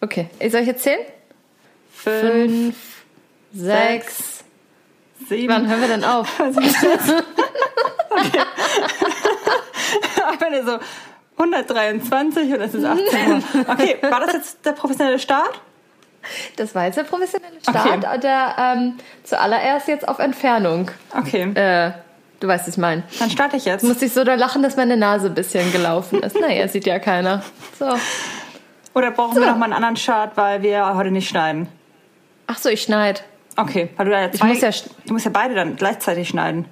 Okay, soll ich jetzt zählen? Fünf, sechs. sieben. Wann hören wir denn auf? Am Ende so 123 und es ist 18 Uhr. Okay, war das jetzt der professionelle Start? Das war jetzt der professionelle Start, Okay. der ähm, zuallererst jetzt auf Entfernung. Okay, Äh, du weißt, was ich meine. dann starte ich jetzt. Muss ich so da lachen, dass meine Nase ein bisschen gelaufen ist. Naja, sieht ja keiner. So. Oder brauchen wir noch mal einen anderen Start, weil wir heute nicht schneiden? Ach so, ich schneide. Okay, weil du ja zwei, muss ja du musst ja beide dann gleichzeitig schneiden.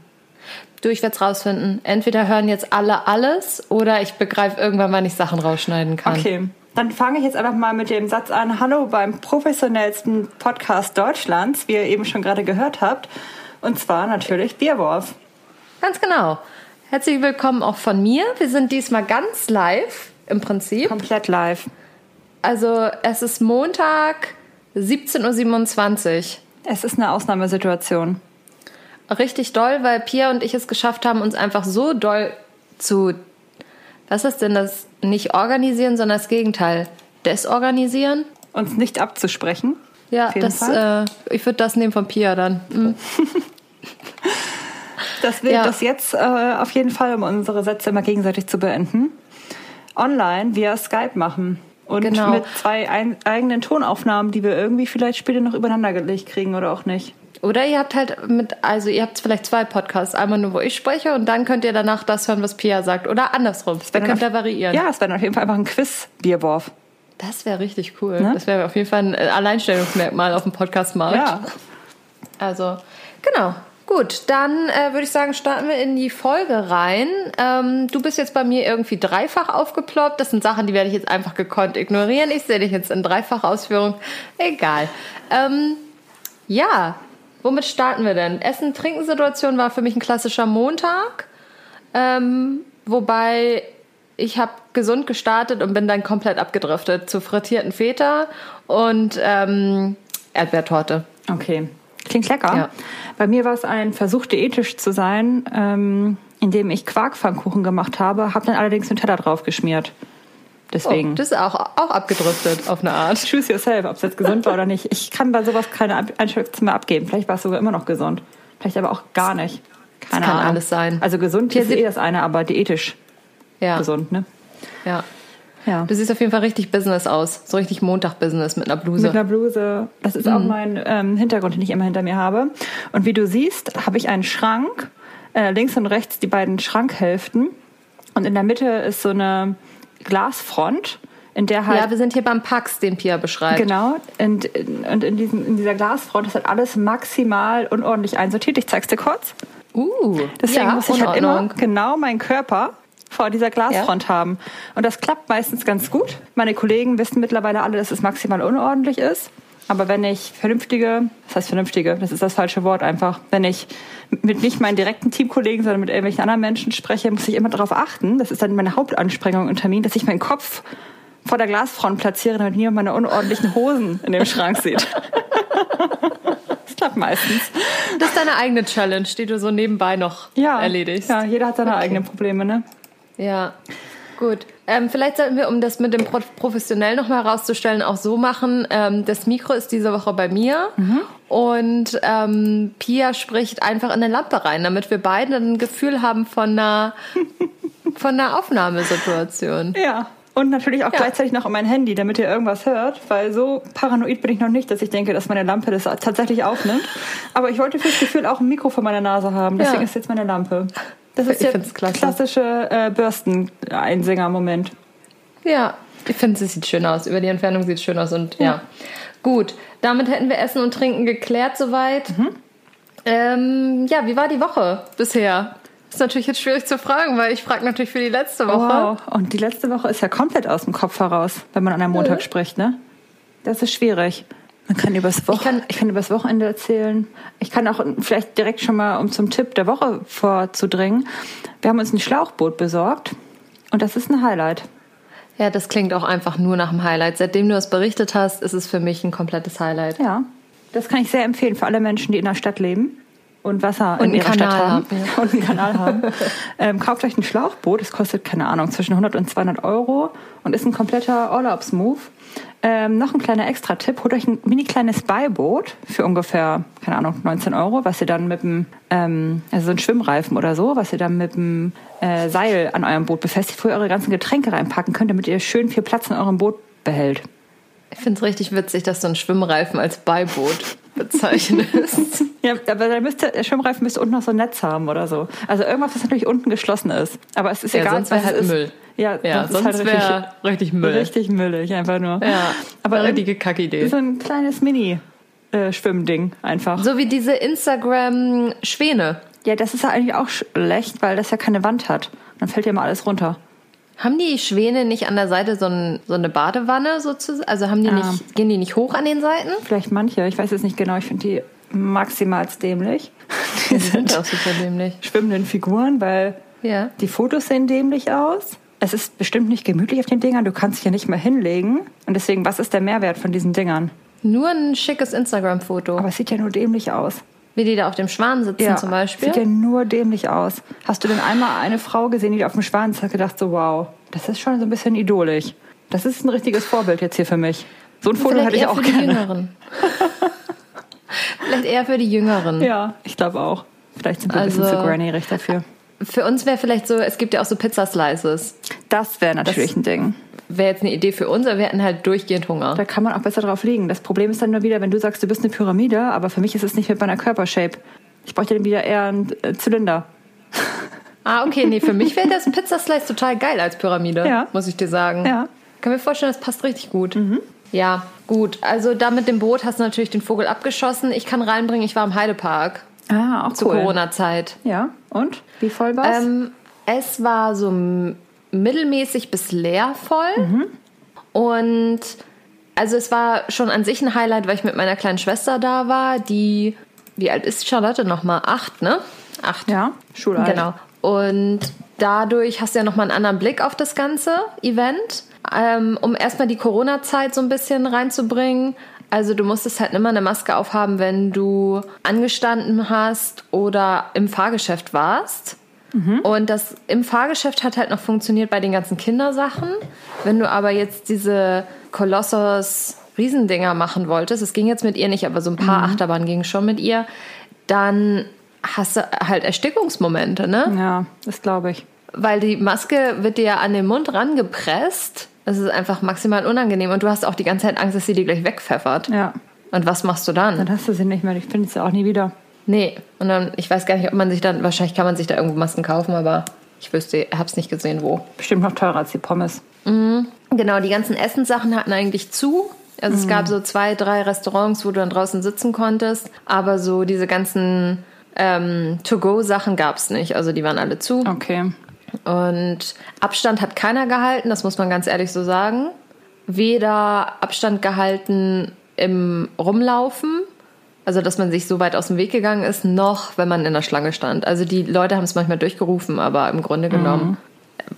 Du, ich werde es rausfinden. Entweder hören jetzt alle alles oder ich begreife irgendwann, wann ich Sachen rausschneiden kann. Okay, dann fange ich jetzt einfach mal mit dem Satz an. Hallo beim professionellsten Podcast Deutschlands, wie ihr eben schon gerade gehört habt. Und zwar natürlich Bierwurf. Ganz genau. Herzlich willkommen auch von mir. Wir sind diesmal ganz live im Prinzip. Komplett live. Also es ist Montag 17.27 Uhr. Es ist eine Ausnahmesituation. Richtig doll, weil Pia und ich es geschafft haben, uns einfach so doll zu. Was ist denn das? Nicht organisieren, sondern das Gegenteil. Desorganisieren? Uns nicht abzusprechen. Ja, das, äh, ich würde das nehmen von Pia dann. Mhm. dass wir Ja. das jetzt äh, auf jeden Fall, um unsere Sätze immer gegenseitig zu beenden, online via Skype machen. Und Genau. mit zwei ein, eigenen Tonaufnahmen, die wir irgendwie vielleicht später noch übereinander gelegt kriegen oder auch nicht. Oder ihr habt halt mit, also ihr habt vielleicht zwei Podcasts. Einmal nur, wo ich spreche und dann könnt ihr danach das hören, was Pia sagt. Oder andersrum. Da Wenn könnt dann ihr variieren. Ja, es wäre auf jeden Fall einfach ein Quiz-Bierwurf. Das wäre richtig cool. Ne? Das wäre auf jeden Fall ein Alleinstellungsmerkmal auf dem Podcast-Markt. Ja. Also, genau. Gut, dann äh, würde ich sagen, starten wir in die Folge rein. Ähm, du bist jetzt bei mir irgendwie dreifach aufgeploppt. Das sind Sachen, die werde ich jetzt einfach gekonnt ignorieren. Ich sehe dich jetzt in dreifacher Ausführung. Egal. Ähm, ja, womit starten wir denn? Essen-Trinken-Situation war für mich ein klassischer Montag. Ähm, wobei ich habe gesund gestartet und bin dann komplett abgedriftet zu frittierten Feta und ähm, Erdbeertorte. Okay. Klingt lecker. Ja. Bei mir war es ein Versuch, diätisch zu sein, ähm, indem ich Quarkpfannkuchen gemacht habe, habe dann allerdings einen Teller drauf geschmiert. Deswegen. Oh, das ist auch, auch abgedriftet auf eine Art. Choose yourself, ob es jetzt gesund war oder nicht. Ich kann bei sowas keine Einschätzung mehr abgeben. Vielleicht war es sogar immer noch gesund. Vielleicht aber auch gar nicht. Keine kann Ahnung. alles sein. Also gesund Hier ist eh das eine, aber diätisch Ja, gesund, ne? ja. Ja. Du siehst auf jeden Fall richtig Business aus. So richtig Montag-Business mit einer Bluse. Mit einer Bluse. Das ist auch mein ähm, Hintergrund, den ich immer hinter mir habe. Und wie du siehst, habe ich einen Schrank. Äh, links und rechts die beiden Schrankhälften. Und in der Mitte ist so eine Glasfront, in der halt ja, wir sind hier beim Pax, den Pia beschreibt. Genau. Und, und in, diesem, in dieser Glasfront ist halt alles maximal unordentlich einsortiert. Ich zeig's dir kurz. Uh, Deswegen ja, muss ich halt immer genau meinen Körper vor dieser Glasfront haben. Und das klappt meistens ganz gut. Meine Kollegen wissen mittlerweile alle, dass es maximal unordentlich ist. Aber wenn ich vernünftige, das heißt vernünftige, das ist das falsche Wort einfach, wenn ich mit nicht meinen direkten Teamkollegen, sondern mit irgendwelchen anderen Menschen spreche, muss ich immer darauf achten, das ist dann meine Hauptansprengung und Termin, dass ich meinen Kopf vor der Glasfront platziere, damit niemand meine unordentlichen Hosen in dem Schrank sieht. das klappt meistens. Das ist deine eigene Challenge, die du so nebenbei noch Ja, erledigst. Ja, jeder hat seine Okay. eigenen Probleme, ne? Ja, gut. Ähm, vielleicht sollten wir, um das mit dem Pro professionell nochmal herauszustellen, auch so machen. Ähm, das Mikro ist diese Woche bei mir und ähm, Pia spricht einfach in eine Lampe rein, damit wir beide ein Gefühl haben von einer, von einer Aufnahmesituation. Ja. Und natürlich auch Ja. gleichzeitig noch um mein Handy, damit ihr irgendwas hört, weil so paranoid bin ich noch nicht, dass ich denke, dass meine Lampe das tatsächlich aufnimmt. Aber ich wollte fürs Gefühl auch ein Mikro vor meiner Nase haben, deswegen Ja. ist jetzt meine Lampe. Das ist Ich find's klasse. klassische äh, Bürsteneinsänger-Moment. Ja, ich finde, es sieht schön aus. Über die Entfernung sieht es schön aus und ja. Gut, damit hätten wir Essen und Trinken geklärt soweit. Ähm, ja, wie war die Woche bisher? Ist natürlich jetzt schwierig zu fragen, weil ich frage natürlich für die letzte Woche. Wow. Und die letzte Woche ist ja komplett aus dem Kopf heraus, wenn man an einem Montag spricht, ne? Das ist schwierig. Man kann übers, Woche, ich kann- kann, übers Wochenende erzählen. Ich kann auch vielleicht direkt schon mal, um zum Tipp der Woche vorzudringen, wir haben uns ein Schlauchboot besorgt und das ist ein Highlight. Ja, das klingt auch einfach nur nach einem Highlight. Seitdem du es berichtet hast, ist es für mich ein komplettes Highlight. Ja, das kann ich sehr empfehlen für alle Menschen, die in der Stadt leben und Wasser in einen ihrer Stadt Kanal haben haben, ja. und einen Kanal haben, ähm, kauft euch ein Schlauchboot. Es kostet, keine Ahnung, zwischen 100 und 200 Euro und ist ein kompletter Urlaubsmove. Ähm, noch ein kleiner Extra-Tipp, holt euch ein mini kleines Beiboot für ungefähr, keine Ahnung, 19 Euro, was ihr dann mit dem, ähm, also so ein Schwimmreifen oder so, was ihr dann mit dem äh, Seil an eurem Boot befestigt, wo ihr eure ganzen Getränke reinpacken könnt, damit ihr schön viel Platz in eurem Boot behält. Ich finde es richtig witzig, dass du einen Schwimmreifen als Beiboot bezeichnest. Ja, aber dann müsste, der Schwimmreifen müsste unten noch so ein Netz haben oder so. Also irgendwas, was natürlich unten geschlossen ist. Aber es ist Ja, egal, sonst was halt es ist. Müll. Ja, Ja, ist sonst halt richtig, wär richtig Müll. Richtig müllig, einfach nur. Ja, aber richtige Kackidee. So ein kleines Mini-Schwimmding einfach. So wie diese Instagram-Schwäne. Ja, das ist ja eigentlich auch schlecht, weil das ja keine Wand hat. Dann fällt ja mal alles runter. Haben die Schwäne nicht an der Seite so, ein, so eine Badewanne sozusagen? Also haben die Ja. nicht, gehen die nicht hoch an den Seiten? Vielleicht manche, ich weiß es nicht genau. Ich finde die maximal dämlich. Die Die sind sind auch super dämlich. schwimmenden Figuren, weil Ja. Die Fotos sehen dämlich aus. Es ist bestimmt nicht gemütlich auf den Dingern. Du kannst dich ja nicht mehr hinlegen. Und deswegen, was ist der Mehrwert von diesen Dingern? Nur ein schickes Instagram-Foto. Aber es sieht ja nur dämlich aus. Wie die da auf dem Schwan sitzen zum Beispiel. Sieht ja nur dämlich aus. Hast du denn einmal eine Frau gesehen, die auf dem Schwan ist, hat gedacht so, wow, das ist schon so ein bisschen idolig. Das ist ein richtiges Vorbild jetzt hier für mich. So ein Foto Vielleicht hätte ich auch für die gerne. Jüngeren. Vielleicht eher für die Jüngeren. Ja, ich glaube auch. Vielleicht sind wir ein bisschen Also- zu granierig dafür. Für uns wäre vielleicht so, es gibt ja auch so Pizza-Slices. Das wäre natürlich ein Ding. Wäre jetzt eine Idee für uns, aber wir hätten halt durchgehend Hunger. Da kann man auch besser drauf liegen. Das Problem ist dann nur wieder, wenn du sagst, du bist eine Pyramide, aber für mich ist es nicht mit meiner Körpershape. Ich bräuchte dann wieder eher einen äh, Zylinder. Ah, okay, nee, für mich wäre das Pizza-Slice total geil als Pyramide, Ja. muss ich dir sagen. Ja. Kann mir vorstellen, das passt richtig gut. Ja, gut. Also da mit dem Boot hast du natürlich den Vogel abgeschossen. Ich kann reinbringen, ich war im Heidepark Ah, auch zur cool. Corona-Zeit. Ja, und? Wie voll war's? Ähm, es war so mittelmäßig bis leer voll. Und also es war schon an sich ein Highlight, weil ich mit meiner kleinen Schwester da war, die, wie alt ist Charlotte nochmal? Acht, ne? Acht. ja, Schulalt. Genau. Und dadurch hast du ja nochmal einen anderen Blick auf das ganze Event, ähm, um erstmal die Corona-Zeit so ein bisschen reinzubringen. Also du musstest halt immer eine Maske aufhaben, wenn du angestanden hast oder im Fahrgeschäft warst. Und das im Fahrgeschäft hat halt noch funktioniert bei den ganzen Kindersachen. Wenn du aber jetzt diese Kolossos Riesendinger machen wolltest, es ging jetzt mit ihr nicht, aber so ein paar Achterbahnen gingen schon mit ihr, dann hast du halt Erstickungsmomente, ne? Ja, das glaube ich. Weil die Maske wird dir ja an den Mund rangepresst. Das ist einfach maximal unangenehm und du hast auch die ganze Zeit Angst, dass sie dir gleich wegpfeffert. Ja, Und was machst du dann? dann hast du sie nicht mehr. Ich finde sie auch nie wieder. Nee, und dann, ich weiß gar nicht, ob man sich dann, wahrscheinlich kann man sich da irgendwo Masken kaufen, aber ich wüsste, hab's nicht gesehen, wo. Bestimmt noch teurer als die Pommes. Genau, die ganzen Essenssachen hatten eigentlich zu. Also es gab so zwei, drei Restaurants, wo du dann draußen sitzen konntest, aber so diese ganzen ähm, To-Go-Sachen gab's nicht. Also die waren alle zu. Okay. Und Abstand hat keiner gehalten, das muss man ganz ehrlich so sagen. Weder Abstand gehalten im Rumlaufen, also dass man sich so weit aus dem Weg gegangen ist, noch wenn man in der Schlange stand. Also die Leute haben es manchmal durchgerufen, aber im Grunde genommen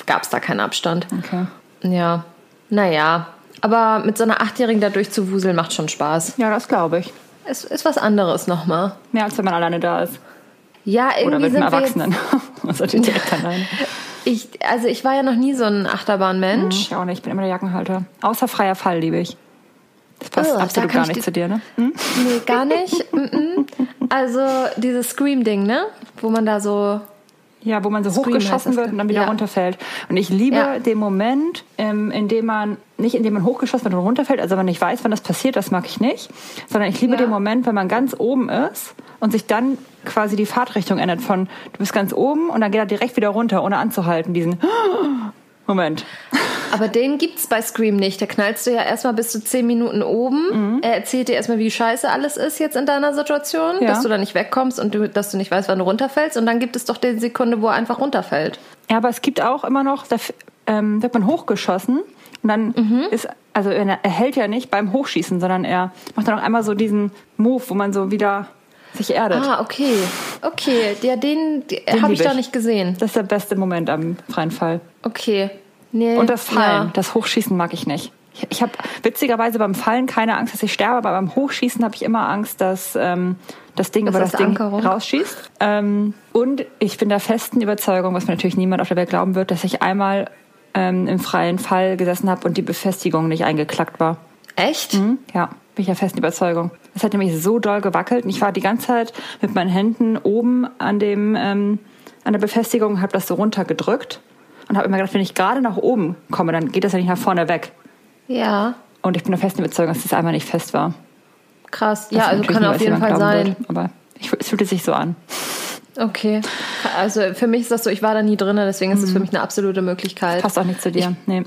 gab es da keinen Abstand. Okay. Ja, naja. Aber mit so einer Achtjährigen da durchzuwuseln macht schon Spaß. Ja, das glaube ich. Es ist was anderes nochmal. Mehr als wenn man alleine da ist. Ja, Oder irgendwie mit sind einem Erwachsenen. also direkt alleine. ich, also ich war ja noch nie so ein Achterbahnmensch. Ich auch nicht. Ich bin immer der Jackenhalter. Außer freier Fall liebe ich. Das passt Oh, absolut gar ich nicht zu dir, ne? Hm? Nee, gar nicht. Also dieses Scream-Ding, ne? Wo man da so. Ja, wo man so Scream hochgeschossen wird und dann wieder ja. runterfällt. Und ich liebe Ja. den Moment, ähm, in dem man, nicht in dem man hochgeschossen wird und runterfällt, also wenn man nicht weiß, wann das passiert, das mag ich nicht, sondern ich liebe Ja. den Moment, wenn man ganz oben ist und sich dann quasi die Fahrtrichtung ändert von, du bist ganz oben und dann geht er direkt wieder runter, ohne anzuhalten, diesen Moment. Aber den gibt's bei Scream nicht. Da knallst du ja erstmal bis zu zehn Minuten oben. Mhm. Er erzählt dir erstmal, wie scheiße alles ist jetzt in deiner Situation, Ja. dass du da nicht wegkommst und du, dass du nicht weißt, wann du runterfällst. Und dann gibt es doch die Sekunde, wo er einfach runterfällt. Ja, aber es gibt auch immer noch, da ähm, wird man hochgeschossen und dann Mhm. ist, also er, hält ja nicht beim Hochschießen, sondern er macht dann auch einmal so diesen Move, wo man so wieder sich erdet. Ah, okay. Okay, ja, den, den habe ich lieb da ich. nicht gesehen. Das ist der beste Moment am freien Fall. Okay. Nee, Und das Fallen, Ja. das Hochschießen mag ich nicht. Ich, ich habe witzigerweise beim Fallen keine Angst, dass ich sterbe, aber beim Hochschießen habe ich immer Angst, dass ähm, das Ding das über das Ding Ankerung. rausschießt. Ähm, und ich bin der festen Überzeugung, was mir natürlich niemand auf der Welt glauben wird, dass ich einmal ähm, im freien Fall gesessen habe und die Befestigung nicht eingeklackt war. Echt? Mhm, ja, bin ich der festen Überzeugung. Es hat nämlich so doll gewackelt und ich war die ganze Zeit mit meinen Händen oben an dem ähm, an der Befestigung, habe das so runtergedrückt und habe immer gedacht, wenn ich gerade nach oben komme, dann geht das ja nicht nach vorne weg. Ja. Und ich bin der festen Überzeugung, dass das einmal nicht fest war. Krass, ja, also kann auf jeden Fall sein. Wird, aber ich, es fühlte sich so an. Okay. Also für mich ist das so, ich war da nie drin, deswegen ist es mhm. für mich eine absolute Möglichkeit. Das passt auch nicht zu dir. Ich, nee.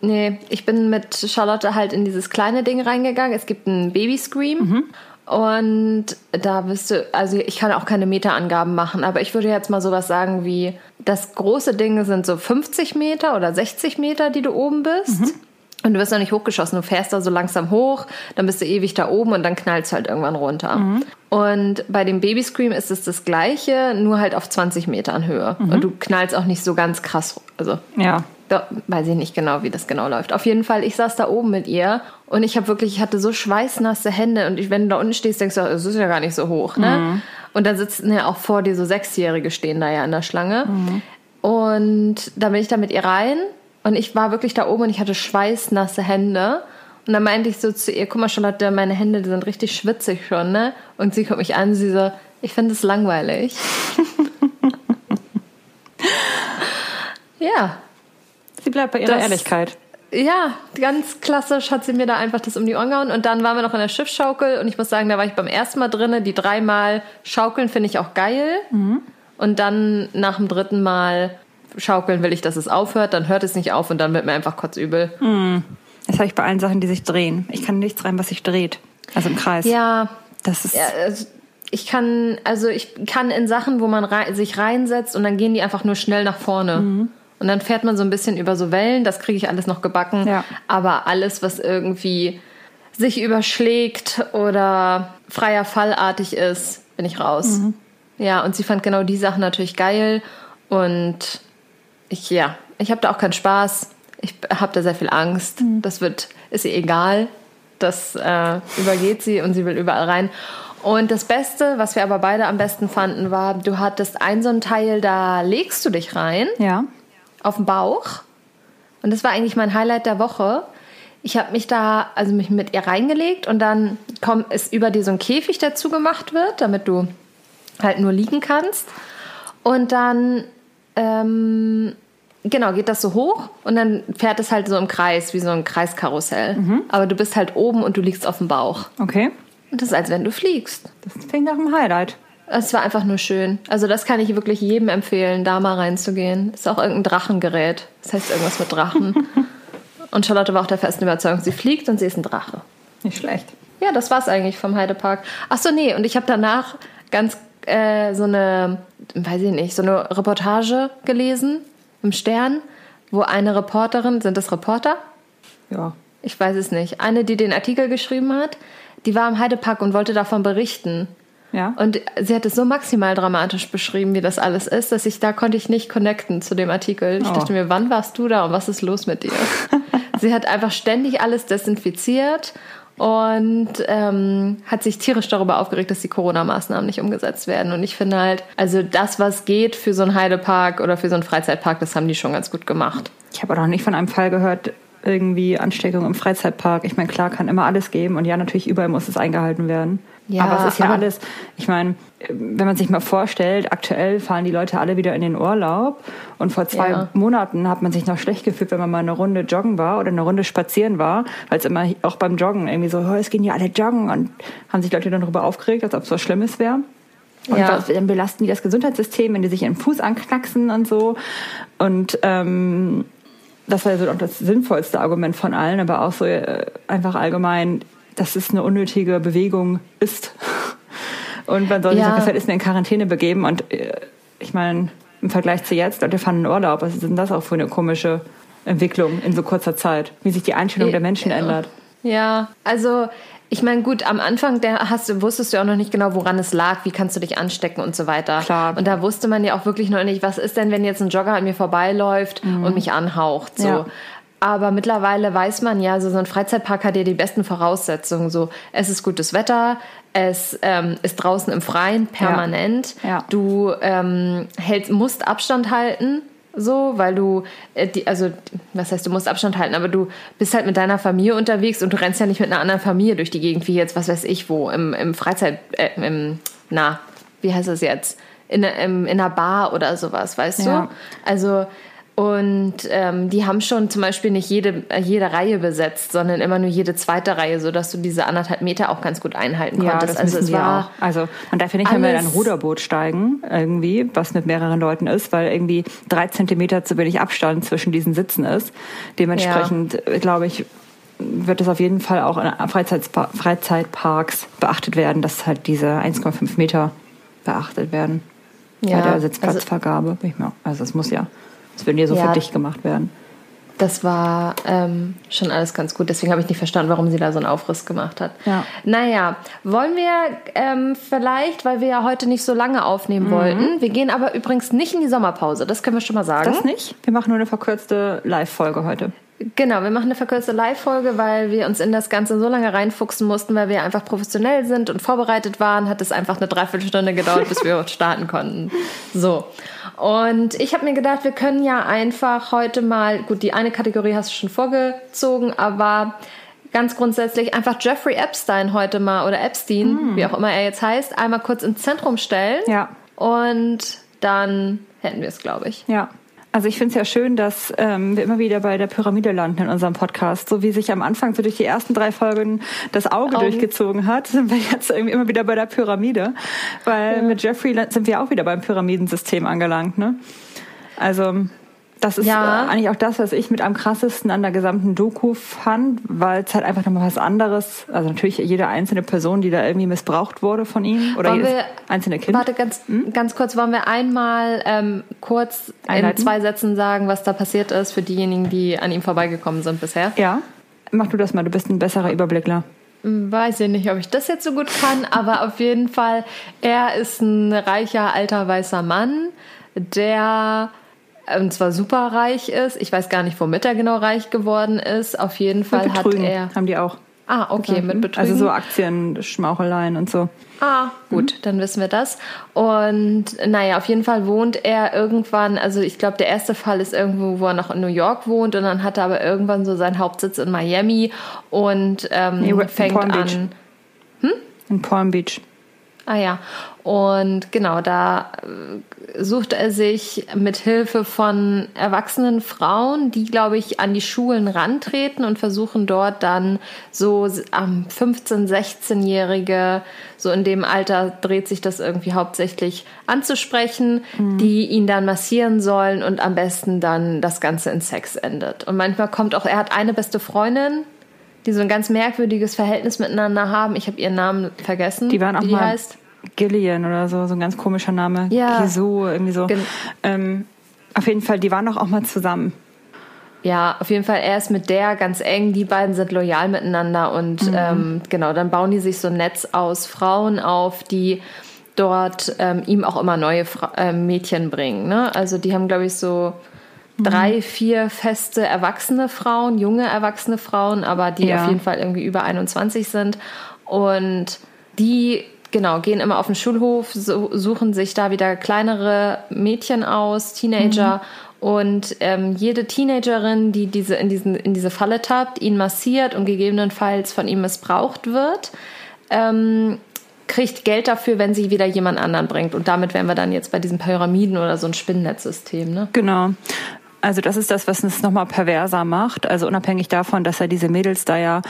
Nee, ich bin mit Charlotte halt in dieses kleine Ding reingegangen. Es gibt einen Baby-Scream. Mhm. Und da bist du, also ich kann auch keine Meterangaben machen, aber ich würde jetzt mal sowas sagen wie, das große Ding sind so 50 Meter oder 60 Meter, die du oben bist. Mhm. Und du wirst noch nicht hochgeschossen, du fährst da so langsam hoch, dann bist du ewig da oben und dann knallst du halt irgendwann runter. Mhm. Und bei dem Baby Scream ist es das gleiche, nur halt auf 20 Metern Höhe. Mhm. Und du knallst auch nicht so ganz krass. Also ja. Da weiß ich nicht genau, wie das genau läuft. Auf jeden Fall, ich saß da oben mit ihr und ich habe wirklich, ich hatte so schweißnasse Hände und ich, wenn du da unten stehst, denkst du, es ist ja gar nicht so hoch, ne? Mhm. Und dann sitzen ja auch vor dir so Sechsjährige stehen da ja in der Schlange. Mhm. Und da bin ich da mit ihr rein und ich war wirklich da oben und ich hatte schweißnasse Hände. Und dann meinte ich so zu ihr, guck mal Charlotte, meine Hände die sind richtig schwitzig schon, ne? Und sie guckt mich an, sie so, ich finde es langweilig. ja, Sie bleibt bei ihrer das, Ehrlichkeit. Ja, ganz klassisch hat sie mir da einfach das um die Ohren gehauen. Und dann waren wir noch in der Schiffsschaukel und ich muss sagen, da war ich beim ersten Mal drinne. Die dreimal schaukeln finde ich auch geil. Mhm. Und dann nach dem dritten Mal schaukeln will ich, dass es aufhört. Dann hört es nicht auf und dann wird mir einfach kotzübel. Mhm. Das habe ich bei allen Sachen, die sich drehen. Ich kann nichts rein, was sich dreht. Also im Kreis. Ja. Das ist. Ja, also ich kann, also ich kann in Sachen, wo man rein, sich reinsetzt und dann gehen die einfach nur schnell nach vorne. Mhm. Und dann fährt man so ein bisschen über so Wellen, das kriege ich alles noch gebacken. Ja. Aber alles, was irgendwie sich überschlägt oder freier Fallartig ist, bin ich raus. Mhm. Ja, und sie fand genau die Sachen natürlich geil. Und ich, ja, ich habe da auch keinen Spaß. Ich habe da sehr viel Angst. Mhm. Das wird, ist ihr egal. Das äh, übergeht sie und sie will überall rein. Und das Beste, was wir aber beide am besten fanden, war, du hattest ein so ein Teil, da legst du dich rein. Ja auf dem Bauch. Und das war eigentlich mein Highlight der Woche. Ich habe mich da, also mich mit ihr reingelegt und dann kommt, ist über dir so ein Käfig, dazu gemacht wird, damit du halt nur liegen kannst. Und dann, ähm, genau, geht das so hoch und dann fährt es halt so im Kreis, wie so ein Kreiskarussell. Mhm. Aber du bist halt oben und du liegst auf dem Bauch. Okay. Und das ist, als wenn du fliegst. Das klingt nach einem Highlight. Es war einfach nur schön. Also das kann ich wirklich jedem empfehlen, da mal reinzugehen. Ist auch irgendein Drachengerät. Das heißt irgendwas mit Drachen. und Charlotte war auch der festen Überzeugung, sie fliegt und sie ist ein Drache. Nicht schlecht. Ja, das war's eigentlich vom Heidepark. Ach so, nee, und ich habe danach ganz äh, so eine, weiß ich nicht, so eine Reportage gelesen im Stern, wo eine Reporterin, sind das Reporter? Ja. Ich weiß es nicht. Eine, die den Artikel geschrieben hat, die war im Heidepark und wollte davon berichten. Ja. Und sie hat es so maximal dramatisch beschrieben, wie das alles ist, dass ich da konnte ich nicht connecten zu dem Artikel. Ich oh. dachte mir, wann warst du da und was ist los mit dir? sie hat einfach ständig alles desinfiziert und ähm, hat sich tierisch darüber aufgeregt, dass die Corona-Maßnahmen nicht umgesetzt werden. Und ich finde halt, also das, was geht für so einen Heidepark oder für so einen Freizeitpark, das haben die schon ganz gut gemacht. Ich habe auch noch nicht von einem Fall gehört, irgendwie Ansteckung im Freizeitpark. Ich meine, klar kann immer alles geben und ja, natürlich überall muss es eingehalten werden. Ja, aber es ist ja alles, ich meine, wenn man sich mal vorstellt, aktuell fahren die Leute alle wieder in den Urlaub und vor zwei ja. Monaten hat man sich noch schlecht gefühlt, wenn man mal eine Runde joggen war oder eine Runde spazieren war, weil es immer auch beim Joggen irgendwie so, oh, es gehen ja alle joggen und haben sich Leute dann darüber aufgeregt, als ob es was Schlimmes wäre. Und ja. was, dann belasten die das Gesundheitssystem, wenn die sich ihren Fuß anknacksen und so. Und ähm, das war ja so das sinnvollste Argument von allen, aber auch so äh, einfach allgemein, dass es eine unnötige Bewegung ist. Und man soll sich ja. so gefälligst in Quarantäne begeben. Und äh, ich meine, im Vergleich zu jetzt, Leute fahren in Urlaub, was ist denn das auch für eine komische Entwicklung in so kurzer Zeit? Wie sich die Einstellung der Menschen ändert. Ja, also ich meine, gut, am Anfang der hast wusstest du auch noch nicht genau, woran es lag, wie kannst du dich anstecken und so weiter. Klar. Und da wusste man ja auch wirklich noch nicht, was ist denn, wenn jetzt ein Jogger an mir vorbeiläuft mhm. und mich anhaucht. So. Ja. Aber mittlerweile weiß man ja, so, so ein Freizeitpark hat ja die besten Voraussetzungen. So, es ist gutes Wetter, es ähm, ist draußen im Freien permanent. Ja. Ja. Du ähm, hältst, musst Abstand halten so, weil du, äh, die, also, was heißt, du musst Abstand halten, aber du bist halt mit deiner Familie unterwegs und du rennst ja nicht mit einer anderen Familie durch die Gegend, wie jetzt, was weiß ich wo, im, im Freizeit, äh, im, na, wie heißt das jetzt? In, in, in einer Bar oder sowas, weißt Ja. du? Also, und ähm, die haben schon zum Beispiel nicht jede, äh, jede Reihe besetzt, sondern immer nur jede zweite Reihe, sodass du diese anderthalb Meter auch ganz gut einhalten Ja, konntest. das also es war auch. Also darf ja nicht mehr in ein Ruderboot steigen, irgendwie, was mit mehreren Leuten ist, weil irgendwie drei Zentimeter zu wenig Abstand zwischen diesen Sitzen ist. Dementsprechend, äh, glaube ich, wird es auf jeden Fall auch in Freizeitspa Freizeitparks beachtet werden, dass halt diese 1,5 Meter beachtet werden Ja, bei der also- Sitzplatzvergabe. Ich mir- Also es muss ja, es würden ja so Ja. für dich gemacht werden. Das war ähm, schon alles ganz gut. Deswegen habe ich nicht verstanden, warum sie da so einen Aufriss gemacht hat. Ja. Naja, wollen wir ähm, vielleicht, weil wir ja heute nicht so lange aufnehmen wollten, wir gehen aber übrigens nicht in die Sommerpause, das können wir schon mal sagen. Das nicht? Wir machen nur eine verkürzte Live-Folge heute. Genau, wir machen eine verkürzte Live-Folge, weil wir uns in das Ganze so lange reinfuchsen mussten, weil wir einfach professionell sind und vorbereitet waren, hat es einfach eine Dreiviertelstunde gedauert, bis wir starten konnten. So. Und ich habe mir gedacht, wir können ja einfach heute mal, gut, die eine Kategorie hast du schon vorgezogen, aber ganz grundsätzlich einfach Jeffrey Epstein heute mal oder Epstein, wie auch immer er jetzt heißt, einmal kurz ins Zentrum stellen. Ja. Und dann hätten wir es, glaube ich. Ja. Also ich finde es ja schön, dass ähm, wir immer wieder bei der Pyramide landen in unserem Podcast. So wie sich am Anfang so durch die ersten drei Folgen das Auge Augen. durchgezogen hat, sind wir jetzt irgendwie immer wieder bei der Pyramide. Weil mit Jeffrey sind wir auch wieder beim Pyramidensystem angelangt. Ne? Also das ist Ja. äh, eigentlich auch das, was ich mit am krassesten an der gesamten Doku fand, weil es halt einfach nochmal was anderes, also natürlich jede einzelne Person, die da irgendwie missbraucht wurde von ihm oder jedes wir- einzelne Kind. Warte, ganz, ganz kurz, wollen wir einmal ähm, kurz Einleiten? in zwei Sätzen sagen, was da passiert ist für diejenigen, die an ihm vorbeigekommen sind bisher? Ja, mach du das mal, du bist ein besserer Überblickler. Hm, Weiß ich nicht, ob ich das jetzt so gut kann, aber auf jeden Fall, er ist ein reicher, alter, weißer Mann, der und zwar superreich ist. Ich weiß gar nicht, womit er genau reich geworden ist. Auf jeden Fall Mit hat Betrügen er. haben die auch. Ah, okay, mit Betrügen. Also so Aktien, Schmaucheleien und so. Ah, gut, dann wissen wir das. Und naja, auf jeden Fall wohnt er irgendwann, also ich glaube, der erste Fall ist irgendwo, wo er noch in New York wohnt und dann hat er aber irgendwann so seinen Hauptsitz in Miami und ähm, Nee, fängt Palm an. In Palm Beach. Ah ja, und genau, da äh, sucht er sich mit Hilfe von erwachsenen Frauen, die, glaube ich, an die Schulen rantreten und versuchen dort dann so am 15-, 16-Jährige, so in dem Alter dreht sich das irgendwie hauptsächlich anzusprechen, die ihn dann massieren sollen und am besten dann das Ganze in Sex endet. Und manchmal kommt auch, er hat eine beste Freundin, die so ein ganz merkwürdiges Verhältnis miteinander haben. Ich habe ihren Namen vergessen. Die waren auch wie die mal heißt. Gillian oder so, so ein ganz komischer Name. Ja. Kiso, irgendwie so. Ähm, auf jeden Fall, die waren doch auch mal zusammen. Ja, auf jeden Fall, er ist mit der ganz eng. Die beiden sind loyal miteinander und Mhm. ähm, genau, dann bauen die sich so ein Netz aus Frauen auf, die dort ähm, ihm auch immer neue Fra äh, Mädchen bringen. Ne? Also die haben, glaube ich, so Mhm. drei, vier feste erwachsene Frauen, junge erwachsene Frauen, aber die Ja. auf jeden Fall irgendwie über 21 sind. Und die, genau, gehen immer auf den Schulhof, so, suchen sich da wieder kleinere Mädchen aus, Teenager. Und ähm, jede Teenagerin, die diese, in, diesen, in diese Falle tappt, ihn massiert und gegebenenfalls von ihm missbraucht wird, ähm, kriegt Geld dafür, wenn sie wieder jemand anderen bringt. Und damit wären wir dann jetzt bei diesen Pyramiden oder so ein Spinnnetzsystem. Ne? Genau. Also das ist das, was es nochmal perverser macht. Also unabhängig davon, dass er diese Mädels da ja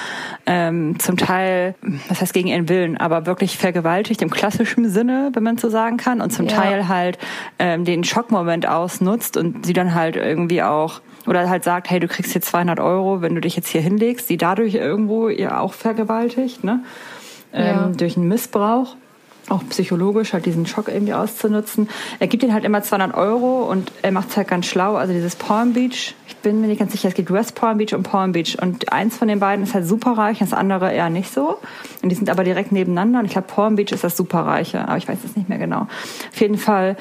ähm, zum Teil, was heißt gegen ihren Willen, aber wirklich vergewaltigt im klassischen Sinne, wenn man so sagen kann, und zum Ja. Teil halt ähm, den Schockmoment ausnutzt und sie dann halt irgendwie auch oder halt sagt, hey, du kriegst hier 200 Euro, wenn du dich jetzt hier hinlegst, die dadurch irgendwo ja auch vergewaltigt, ne? Ähm, Ja. durch einen Missbrauch auch psychologisch halt diesen Schock irgendwie auszunutzen. Er gibt ihnen halt immer 200 Euro und er macht es halt ganz schlau. Also dieses Palm Beach, ich bin mir nicht ganz sicher, es gibt West Palm Beach und Palm Beach und eins von den beiden ist halt superreich, das andere eher nicht so. Und die sind aber direkt nebeneinander und ich glaube Palm Beach ist das superreiche, aber ich weiß es nicht mehr genau. Auf jeden Fall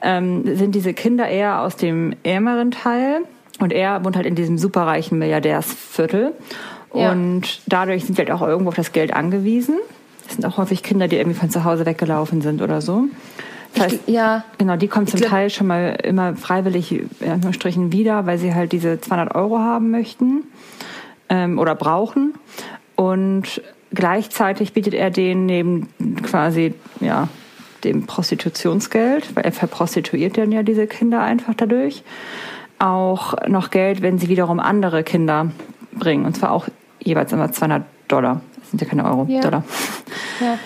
ähm, sind diese Kinder eher aus dem ärmeren Teil Und er wohnt halt in diesem superreichen Milliardärsviertel. Ja. Und dadurch sind sie halt auch irgendwo auf das Geld angewiesen. Das sind auch häufig Kinder, die irgendwie von zu Hause weggelaufen sind oder so. Das heißt, ich, ja. Genau, die kommen zum glaub, Teil schon mal immer freiwillig in wieder, weil sie halt diese 200 Euro haben möchten ähm, oder brauchen. Und gleichzeitig bietet er denen neben quasi, ja, dem Prostitutionsgeld, weil er verprostituiert dann ja diese Kinder einfach dadurch, auch noch Geld, wenn sie wiederum andere Kinder bringen. Und zwar auch jeweils immer 200 Dollar. Sind ja keine Euro, ja. Dollar. Ja.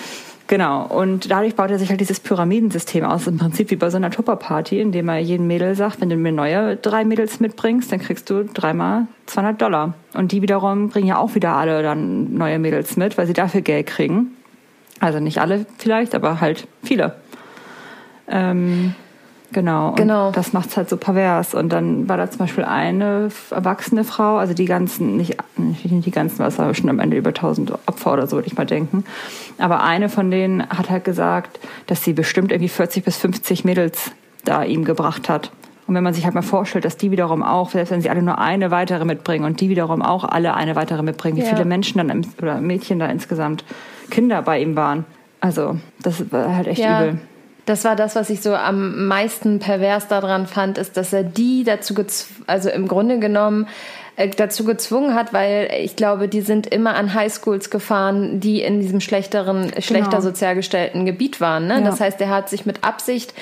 Genau. Und dadurch baut er sich halt dieses Pyramidensystem aus. Im Prinzip wie bei so einer Tupperparty, in dem er jedem Mädel sagt, wenn du mir neue drei Mädels mitbringst, dann kriegst du dreimal 200 Dollar. Und die wiederum bringen ja auch wieder alle dann neue Mädels mit, weil sie dafür Geld kriegen. Also nicht alle vielleicht, aber halt viele. Ähm, Genau. genau. das macht es halt so pervers. Und dann war da zum Beispiel eine erwachsene Frau, also die ganzen, nicht, nicht die ganzen, was war schon am Ende über 1000 Opfer oder so, würde ich mal denken. Aber eine von denen hat halt gesagt, dass sie bestimmt irgendwie 40 bis 50 Mädels da ihm gebracht hat. Und wenn man sich halt mal vorstellt, dass die wiederum auch, selbst wenn sie alle nur eine weitere mitbringen und die wiederum auch alle eine weitere mitbringen, wie ja. viele Menschen dann oder Mädchen da insgesamt Kinder bei ihm waren. Also, das war halt echt ja. übel das war das, was ich so am meisten pervers daran fand, ist, dass er die dazu, also im Grunde genommen äh, dazu gezwungen hat, weil ich glaube, die sind immer an Highschools gefahren, die in diesem schlechteren, schlechter genau. sozial gestellten Gebiet waren. Ne? Ja. Das heißt, er hat sich mit Absicht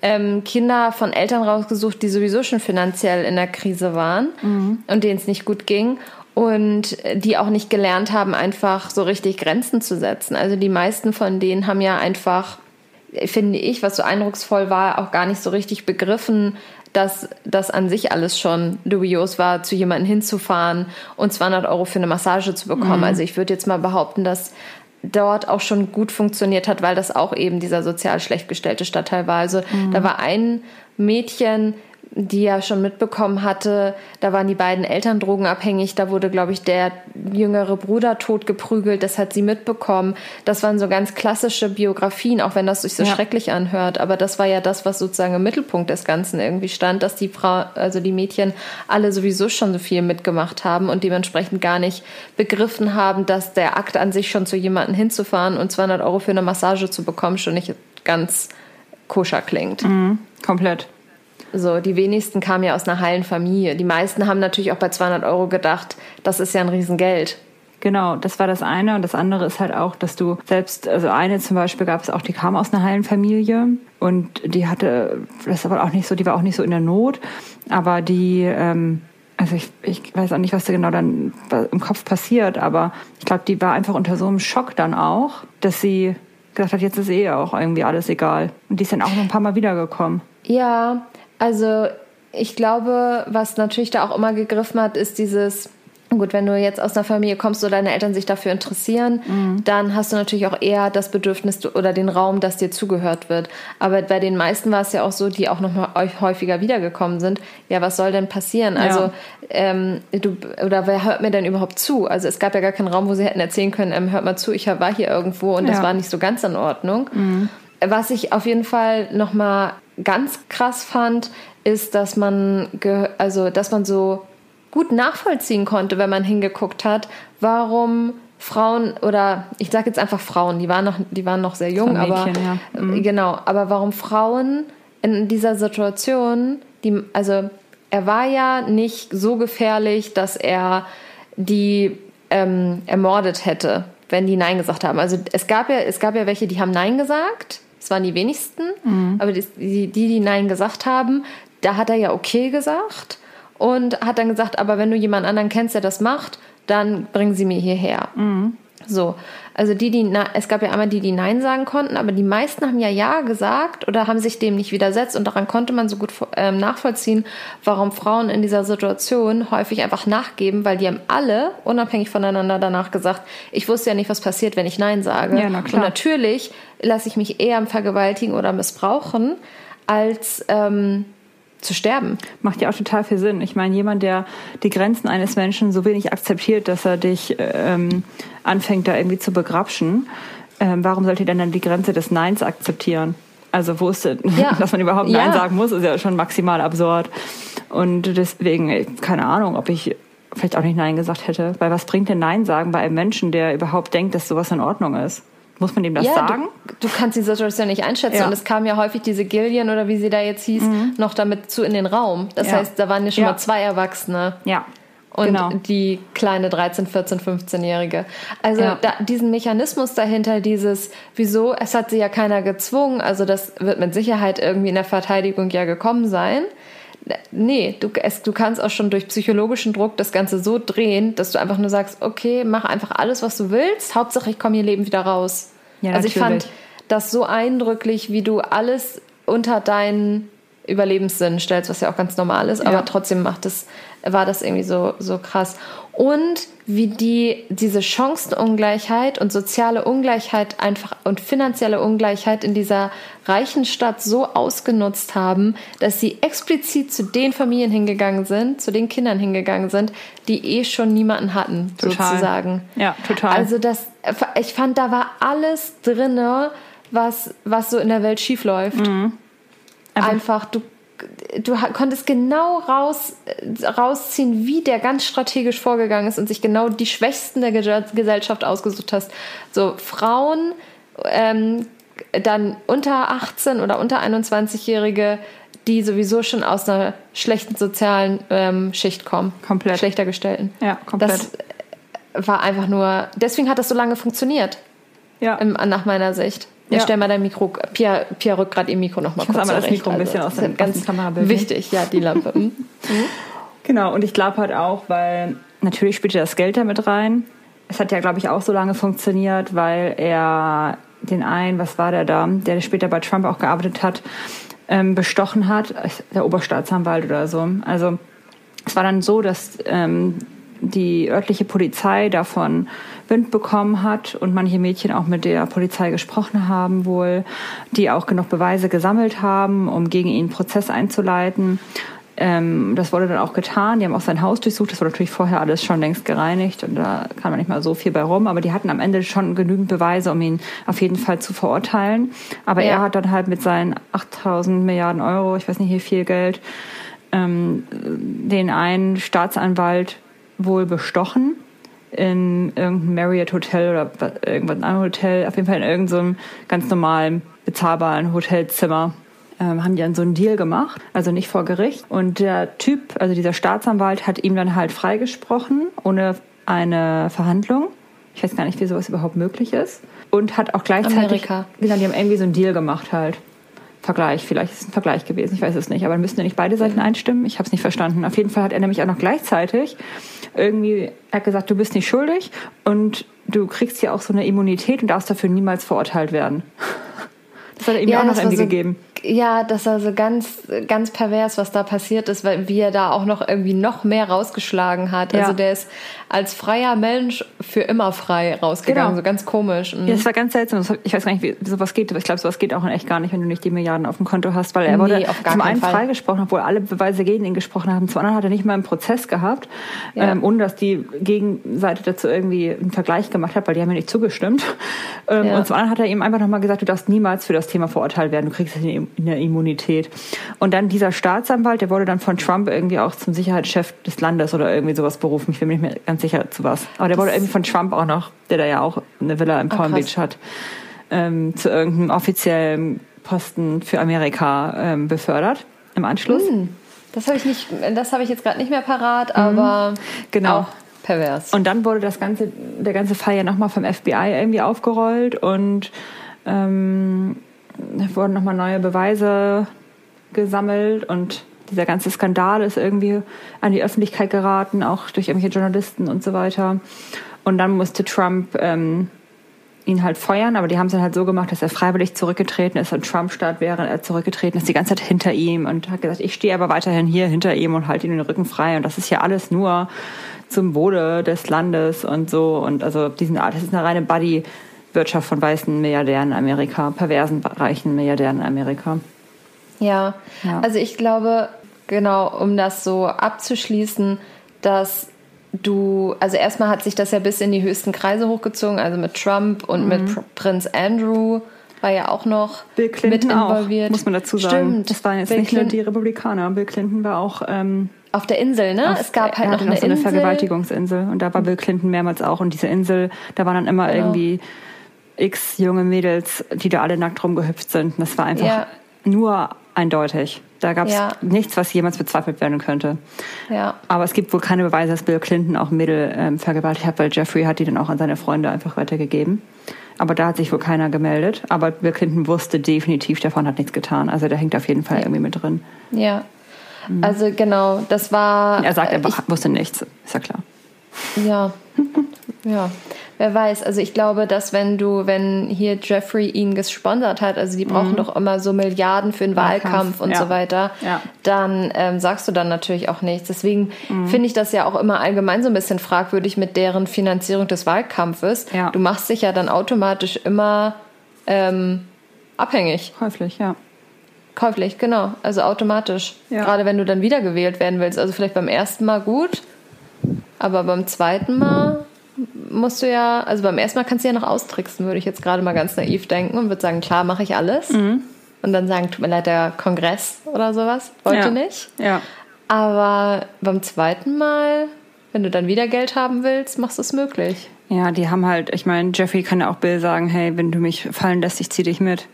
ähm, Kinder von Eltern rausgesucht, die sowieso schon finanziell in der Krise waren mhm. und denen es nicht gut ging und die auch nicht gelernt haben, einfach so richtig Grenzen zu setzen. Also die meisten von denen haben ja einfach finde ich, was so eindrucksvoll war, auch gar nicht so richtig begriffen, dass das an sich alles schon dubios war, zu jemandem hinzufahren und 200 Euro für eine Massage zu bekommen. Mhm. Also ich würde jetzt mal behaupten, dass dort auch schon gut funktioniert hat, weil das auch eben dieser sozial schlecht gestellte Stadtteil war. Also mhm. da war ein Mädchen, die ja schon mitbekommen hatte, da waren die beiden Eltern drogenabhängig, da wurde, glaube ich, der jüngere Bruder totgeprügelt, das hat sie mitbekommen. Das waren so ganz klassische Biografien, auch wenn das sich so ja. schrecklich anhört. Aber das war ja das, was sozusagen im Mittelpunkt des Ganzen irgendwie stand, dass die Frau, also die Mädchen alle sowieso schon so viel mitgemacht haben und dementsprechend gar nicht begriffen haben, dass der Akt an sich schon zu jemandem hinzufahren und 200 Euro für eine Massage zu bekommen schon nicht ganz koscher klingt. Mhm, komplett. So, die wenigsten kamen ja aus einer heilen Familie. Die meisten haben natürlich auch bei 200 Euro gedacht, das ist ja ein Riesengeld. Genau, das war das eine. Und das andere ist halt auch, dass du selbst, also eine zum Beispiel gab es auch, die kam aus einer heilen Familie und die hatte, das war auch nicht so, die war auch nicht so in der Not, aber die, ähm, also ich, ich weiß auch nicht, was da genau dann im Kopf passiert, aber ich glaube, die war einfach unter so einem Schock dann auch, dass sie gesagt hat, jetzt ist eh auch irgendwie alles egal. Und die ist dann auch noch ein paar Mal wiedergekommen. Ja, also ich glaube, was natürlich da auch immer gegriffen hat, ist dieses, gut, wenn du jetzt aus einer Familie kommst, wo deine Eltern sich dafür interessieren, mhm. dann hast du natürlich auch eher das Bedürfnis oder den Raum, dass dir zugehört wird. Aber bei den meisten war es ja auch so, die auch noch mal häufiger wiedergekommen sind. Ja, was soll denn passieren? Ja. Also, ähm, du, oder wer hört mir denn überhaupt zu? Also es gab ja gar keinen Raum, wo sie hätten erzählen können, ähm, hört mal zu, ich war hier irgendwo und ja. das war nicht so ganz in Ordnung. Mhm. Was ich auf jeden Fall noch mal ganz krass fand, ist, dass man, also, dass man so gut nachvollziehen konnte, wenn man hingeguckt hat, warum Frauen oder ich sage jetzt einfach Frauen, die waren noch, die waren noch sehr jung, Mädchen, aber ja. mhm. genau, aber warum Frauen in dieser Situation, die, also er war ja nicht so gefährlich, dass er die ähm, ermordet hätte, wenn die Nein gesagt haben. Also es gab ja, es gab ja welche, die haben Nein gesagt waren die wenigsten. Mhm. Aber die, die, die Nein gesagt haben, da hat er ja okay gesagt und hat dann gesagt, aber wenn du jemand anderen kennst, der das macht, dann bringen sie mir hierher. Mhm. So, also die, die, es gab ja einmal die, die Nein sagen konnten, aber die meisten haben ja Ja gesagt oder haben sich dem nicht widersetzt und daran konnte man so gut ähm, nachvollziehen, warum Frauen in dieser Situation häufig einfach nachgeben, weil die haben alle unabhängig voneinander danach gesagt, ich wusste ja nicht, was passiert, wenn ich Nein sage. Ja, na klar. Und natürlich lasse ich mich eher vergewaltigen oder missbrauchen, als ähm, zu sterben. Macht ja auch total viel Sinn. Ich meine, jemand, der die Grenzen eines Menschen so wenig akzeptiert, dass er dich ähm, anfängt, da irgendwie zu begrapschen, ähm, warum sollte er dann die Grenze des Neins akzeptieren? Also wo ist denn, ja. dass man überhaupt Nein ja. sagen muss, ist ja schon maximal absurd. Und deswegen, keine Ahnung, ob ich vielleicht auch nicht Nein gesagt hätte. Weil was bringt denn Nein sagen bei einem Menschen, der überhaupt denkt, dass sowas in Ordnung ist? Muss man ihm das ja, sagen? Du, du, kannst die Situation nicht einschätzen. Ja. Und es kam ja häufig diese Gillian oder wie sie da jetzt hieß, mhm. noch damit zu in den Raum. Das ja. heißt, da waren ja schon mal zwei Erwachsene. Ja. Und genau. die kleine 13, 14, 15-Jährige. Also da, diesen Mechanismus dahinter, dieses, wieso, es hat sie ja keiner gezwungen, also das wird mit Sicherheit irgendwie in der Verteidigung ja gekommen sein nee, du, es, du kannst auch schon durch psychologischen Druck das Ganze so drehen, dass du einfach nur sagst, okay, mach einfach alles, was du willst, Hauptsache ich komme hier lebend wieder raus. Ja, also ich fand das so eindrücklich, wie du alles unter deinen Überlebenssinn stellst, was ja auch ganz normal ist, ja. aber trotzdem macht es, war das irgendwie so, so krass. Und wie die diese Chancenungleichheit und soziale Ungleichheit einfach und finanzielle Ungleichheit in dieser reichen Stadt so ausgenutzt haben, dass sie explizit zu den Familien hingegangen sind, zu den Kindern hingegangen sind, die eh schon niemanden hatten, total. sozusagen. Ja, total. Also das, ich fand, da war alles drinne, was, was so in der Welt schiefläuft. Mhm. Einfach, einfach du du konntest genau raus, rausziehen, wie der ganz strategisch vorgegangen ist und sich genau die Schwächsten der Gesellschaft ausgesucht hast. So Frauen, ähm, dann unter 18 oder unter 21-Jährige, die sowieso schon aus einer schlechten sozialen ähm, Schicht kommen. Komplett. Schlechter gestellten. Ja, komplett. Das war einfach nur, deswegen hat das so lange funktioniert. Ja. Im, nach meiner Sicht. Ja. Stell mal dein Mikro, Pia, Pia rückt gerade ihr Mikro noch mal ich kurz einmal das Mikro ein bisschen also, aus, dem, ganz Kamerabild. Wichtig, ja, die Lampe. Mhm. Genau, und ich glaube halt auch, weil natürlich spielte das Geld damit rein. Es hat ja, glaube ich, auch so lange funktioniert, weil er den einen, was war der da, der später bei Trump auch gearbeitet hat, ähm, bestochen hat, der Oberstaatsanwalt oder so. Also es war dann so, dass ähm, die örtliche Polizei davon Wind bekommen hat und manche Mädchen auch mit der Polizei gesprochen haben wohl, die auch genug Beweise gesammelt haben, um gegen ihn Prozess einzuleiten. Ähm, das wurde dann auch getan. Die haben auch sein Haus durchsucht. Das wurde natürlich vorher alles schon längst gereinigt und da kam man nicht mal so viel bei rum. Aber die hatten am Ende schon genügend Beweise, um ihn auf jeden Fall zu verurteilen. Aber ja. er hat dann halt mit seinen 8000 Milliarden Euro, ich weiß nicht wie viel Geld, ähm, den einen Staatsanwalt wohl bestochen in irgendeinem Marriott Hotel oder irgendwas anderes Hotel, auf jeden Fall in irgendeinem ganz normalen, bezahlbaren Hotelzimmer. Ähm, haben die dann so einen Deal gemacht, also nicht vor Gericht. Und der Typ, also dieser Staatsanwalt, hat ihm dann halt freigesprochen, ohne eine Verhandlung. Ich weiß gar nicht, wie sowas überhaupt möglich ist. Und hat auch gleichzeitig. Amerika. Genau, die haben irgendwie so einen Deal gemacht halt. Vergleich, vielleicht ist es ein Vergleich gewesen, ich weiß es nicht, aber müssten ja nicht beide Seiten einstimmen? Ich habe es nicht verstanden. Auf jeden Fall hat er nämlich auch noch gleichzeitig irgendwie, er hat gesagt, du bist nicht schuldig und du kriegst ja auch so eine Immunität und darfst dafür niemals verurteilt werden. Das hat er ihm ja, auch noch irgendwie so, gegeben ja, das war so ganz, ganz pervers, was da passiert ist, weil wie er da auch noch irgendwie noch mehr rausgeschlagen hat. Also ja. Also der ist als freier Mensch für immer frei rausgegangen, genau. so ganz komisch. Mhm. Ja, das war ganz seltsam. Ich weiß gar nicht, wie sowas geht, aber ich glaube, sowas geht auch in echt gar nicht, wenn du nicht die Milliarden auf dem Konto hast, weil er nee, wurde zum einen Fall. freigesprochen, obwohl alle Beweise gegen ihn gesprochen haben. Zum anderen hat er nicht mal einen Prozess gehabt, ja. ähm, ohne dass die Gegenseite dazu irgendwie einen Vergleich gemacht hat, weil die haben ja nicht zugestimmt. Ähm, ja. Und zum anderen hat er ihm einfach nochmal gesagt, du darfst niemals für das Thema verurteilt werden, du kriegst es in der Immunität. Und dann dieser Staatsanwalt, der wurde dann von Trump irgendwie auch zum Sicherheitschef des Landes oder irgendwie sowas berufen. Ich bin mir nicht mehr ganz sicher zu was. Aber der wurde irgendwie von Trump auch noch, der da ja auch eine Villa in Palm oh, Beach hat, ähm, zu irgendeinem offiziellen Posten für Amerika ähm, befördert im Anschluss. Hm. Das habe ich nicht, das habe ich jetzt gerade nicht mehr parat, mhm. aber genau. auch pervers. Und dann wurde das ganze, der ganze Fall ja nochmal vom FBI irgendwie aufgerollt und ähm, wurden nochmal neue Beweise gesammelt und dieser ganze Skandal ist irgendwie an die Öffentlichkeit geraten, auch durch irgendwelche Journalisten und so weiter. Und dann musste Trump ähm, ihn halt feuern, aber die haben es dann halt so gemacht, dass er freiwillig zurückgetreten ist und Trump statt wäre er zurückgetreten ist die ganze Zeit hinter ihm und hat gesagt, ich stehe aber weiterhin hier hinter ihm und halte ihm den Rücken frei und das ist ja alles nur zum Wohle des Landes und so und also diesen das ist eine reine Buddy Wirtschaft von weißen Milliardären in Amerika, perversen reichen Milliardären in Amerika. Ja. ja, also ich glaube, genau, um das so abzuschließen, dass du, also erstmal hat sich das ja bis in die höchsten Kreise hochgezogen, also mit Trump und mhm. mit Prinz Andrew war ja auch noch Bill Clinton mit involviert. Auch, muss man dazu sagen. Stimmt. Das waren jetzt Bill nicht Clinton. nur die Republikaner. Bill Clinton war auch ähm, auf der Insel, ne? Auf, es gab halt noch eine, so eine Insel. Vergewaltigungsinsel und da war Bill Clinton mehrmals auch und diese Insel, da waren dann immer genau. irgendwie x junge Mädels, die da alle nackt rumgehüpft sind. Das war einfach ja. nur eindeutig. Da gab es ja. nichts, was jemals bezweifelt werden könnte. Ja. Aber es gibt wohl keine Beweise, dass Bill Clinton auch ein Mädel ähm, vergewaltigt hat, weil Jeffrey hat die dann auch an seine Freunde einfach weitergegeben. Aber da hat sich wohl keiner gemeldet. Aber Bill Clinton wusste definitiv, davon hat nichts getan. Also der hängt auf jeden Fall irgendwie mit drin. Ja. Mhm. Also genau, das war. Er sagt, er ich, wusste nichts, ist ja klar. Ja. ja. Wer weiß, also ich glaube, dass wenn du, wenn hier Jeffrey ihn gesponsert hat, also die brauchen mhm. doch immer so Milliarden für den Wahlkampf, Wahlkampf und ja. so weiter, ja. dann ähm, sagst du dann natürlich auch nichts. Deswegen mhm. finde ich das ja auch immer allgemein so ein bisschen fragwürdig mit deren Finanzierung des Wahlkampfes. Ja. Du machst dich ja dann automatisch immer ähm, abhängig. Häufig, ja. Käuflich, genau. Also automatisch. Ja. Gerade wenn du dann wiedergewählt werden willst. Also vielleicht beim ersten Mal gut, aber beim zweiten Mal musst du ja, also beim ersten Mal kannst du ja noch austricksen, würde ich jetzt gerade mal ganz naiv denken und würde sagen, klar, mache ich alles. Mhm. Und dann sagen, tut mir leid, der Kongress oder sowas, wollte ja. nicht. Ja. Aber beim zweiten Mal, wenn du dann wieder Geld haben willst, machst du es möglich. Ja, die haben halt, ich meine, Jeffrey kann ja auch Bill sagen, hey, wenn du mich fallen lässt, ich zieh dich mit.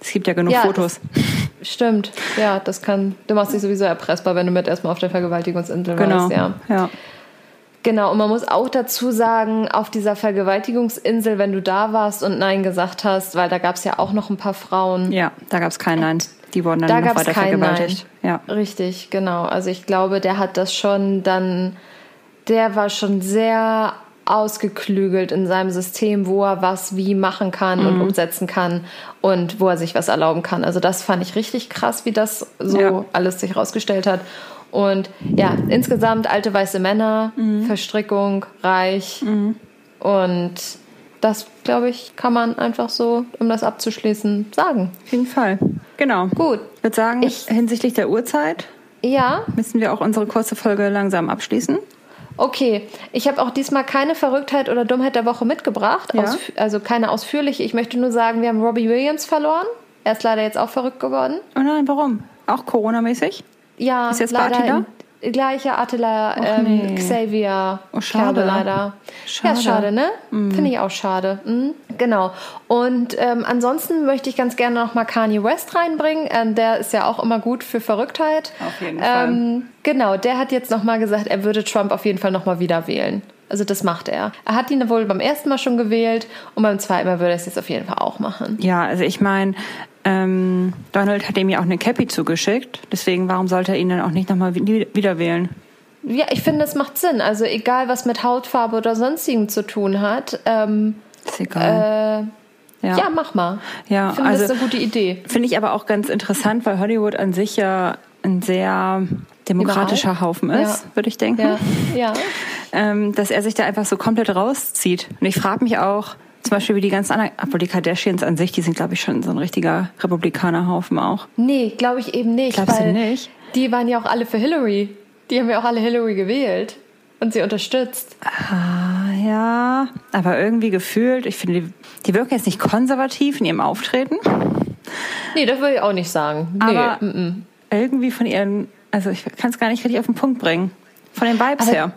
Es gibt ja genug ja, Fotos. Stimmt, ja, das kann. Du machst dich sowieso erpressbar, wenn du mit erstmal auf der Vergewaltigungsinsel genau. warst, ja. ja. Genau, und man muss auch dazu sagen, auf dieser Vergewaltigungsinsel, wenn du da warst und Nein gesagt hast, weil da gab es ja auch noch ein paar Frauen. Ja, da gab es kein Nein. Die wurden dann da noch weiter vergewaltigt. Nein. Ja. Richtig, genau. Also ich glaube, der hat das schon dann, der war schon sehr ausgeklügelt in seinem System, wo er was wie machen kann mhm. und umsetzen kann und wo er sich was erlauben kann. Also das fand ich richtig krass, wie das so ja. alles sich rausgestellt hat. Und ja, insgesamt alte weiße Männer, mhm. Verstrickung, reich mhm. und das, glaube ich, kann man einfach so, um das abzuschließen, sagen. Auf jeden Fall. Genau. Gut. Ich würde sagen, ich, hinsichtlich der Uhrzeit ja. müssen wir auch unsere kurze Folge langsam abschließen. Okay, ich habe auch diesmal keine Verrücktheit oder Dummheit der Woche mitgebracht, ja. also keine ausführliche. Ich möchte nur sagen, wir haben Robbie Williams verloren. Er ist leider jetzt auch verrückt geworden. Oh nein, warum? Auch Corona-mäßig? Ja, ist jetzt leider Attila? gleiche Attila ähm, nee. Xavier oh, schade. Kerbe leider. Schade. Ja, schade, ne? Mm. Finde ich auch schade. Mhm. Genau. Und ähm, ansonsten möchte ich ganz gerne noch mal Kanye West reinbringen. Ähm, der ist ja auch immer gut für Verrücktheit. Auf jeden Fall. Ähm, genau, der hat jetzt noch mal gesagt, er würde Trump auf jeden Fall noch mal wieder wählen. Also das macht er. Er hat ihn wohl beim ersten Mal schon gewählt und beim zweiten Mal würde er es jetzt auf jeden Fall auch machen. Ja, also ich meine, ähm, Donald hat ihm ja auch eine Cappy zugeschickt. Deswegen, warum sollte er ihn dann auch nicht nochmal wieder wählen? Ja, ich finde, es macht Sinn. Also egal, was mit Hautfarbe oder sonstigem zu tun hat. Ähm, ist egal. Äh, ja. ja. mach mal. Ja, ich finde, also, das ist eine gute Idee. Finde ich aber auch ganz interessant, weil Hollywood an sich ja ein sehr demokratischer Überall? Haufen ist, ja. würde ich denken. Ja. ja. Ähm, dass er sich da einfach so komplett rauszieht. Und ich frage mich auch, zum Beispiel wie die ganzen anderen, obwohl die Kardashians an sich, die sind, glaube ich, schon so ein richtiger Republikanerhaufen auch. Nee, glaube ich eben nicht. Glaubst du nicht? Die waren ja auch alle für Hillary. Die haben ja auch alle Hillary gewählt und sie unterstützt. Ah, ja, aber irgendwie gefühlt, ich finde, die, die wirken jetzt nicht konservativ in ihrem Auftreten. Nee, das würde ich auch nicht sagen. Nee, aber irgendwie von ihren, also ich kann es gar nicht richtig auf den Punkt bringen. Von den Vibes aber, her.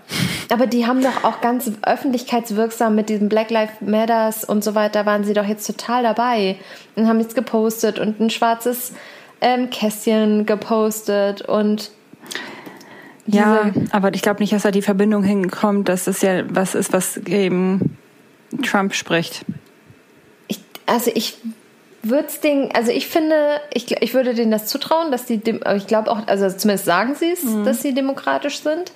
Aber die haben doch auch ganz öffentlichkeitswirksam mit diesem Black Lives Matters und so weiter, waren sie doch jetzt total dabei und haben jetzt gepostet und ein schwarzes ähm, Kästchen gepostet und ja, aber ich glaube nicht, dass da die Verbindung hinkommt, dass es ja was ist, was eben Trump spricht. Ich, also ich würde es den, also ich finde, ich, ich würde denen das zutrauen, dass die, ich glaube auch, also zumindest sagen sie es, mhm. dass sie demokratisch sind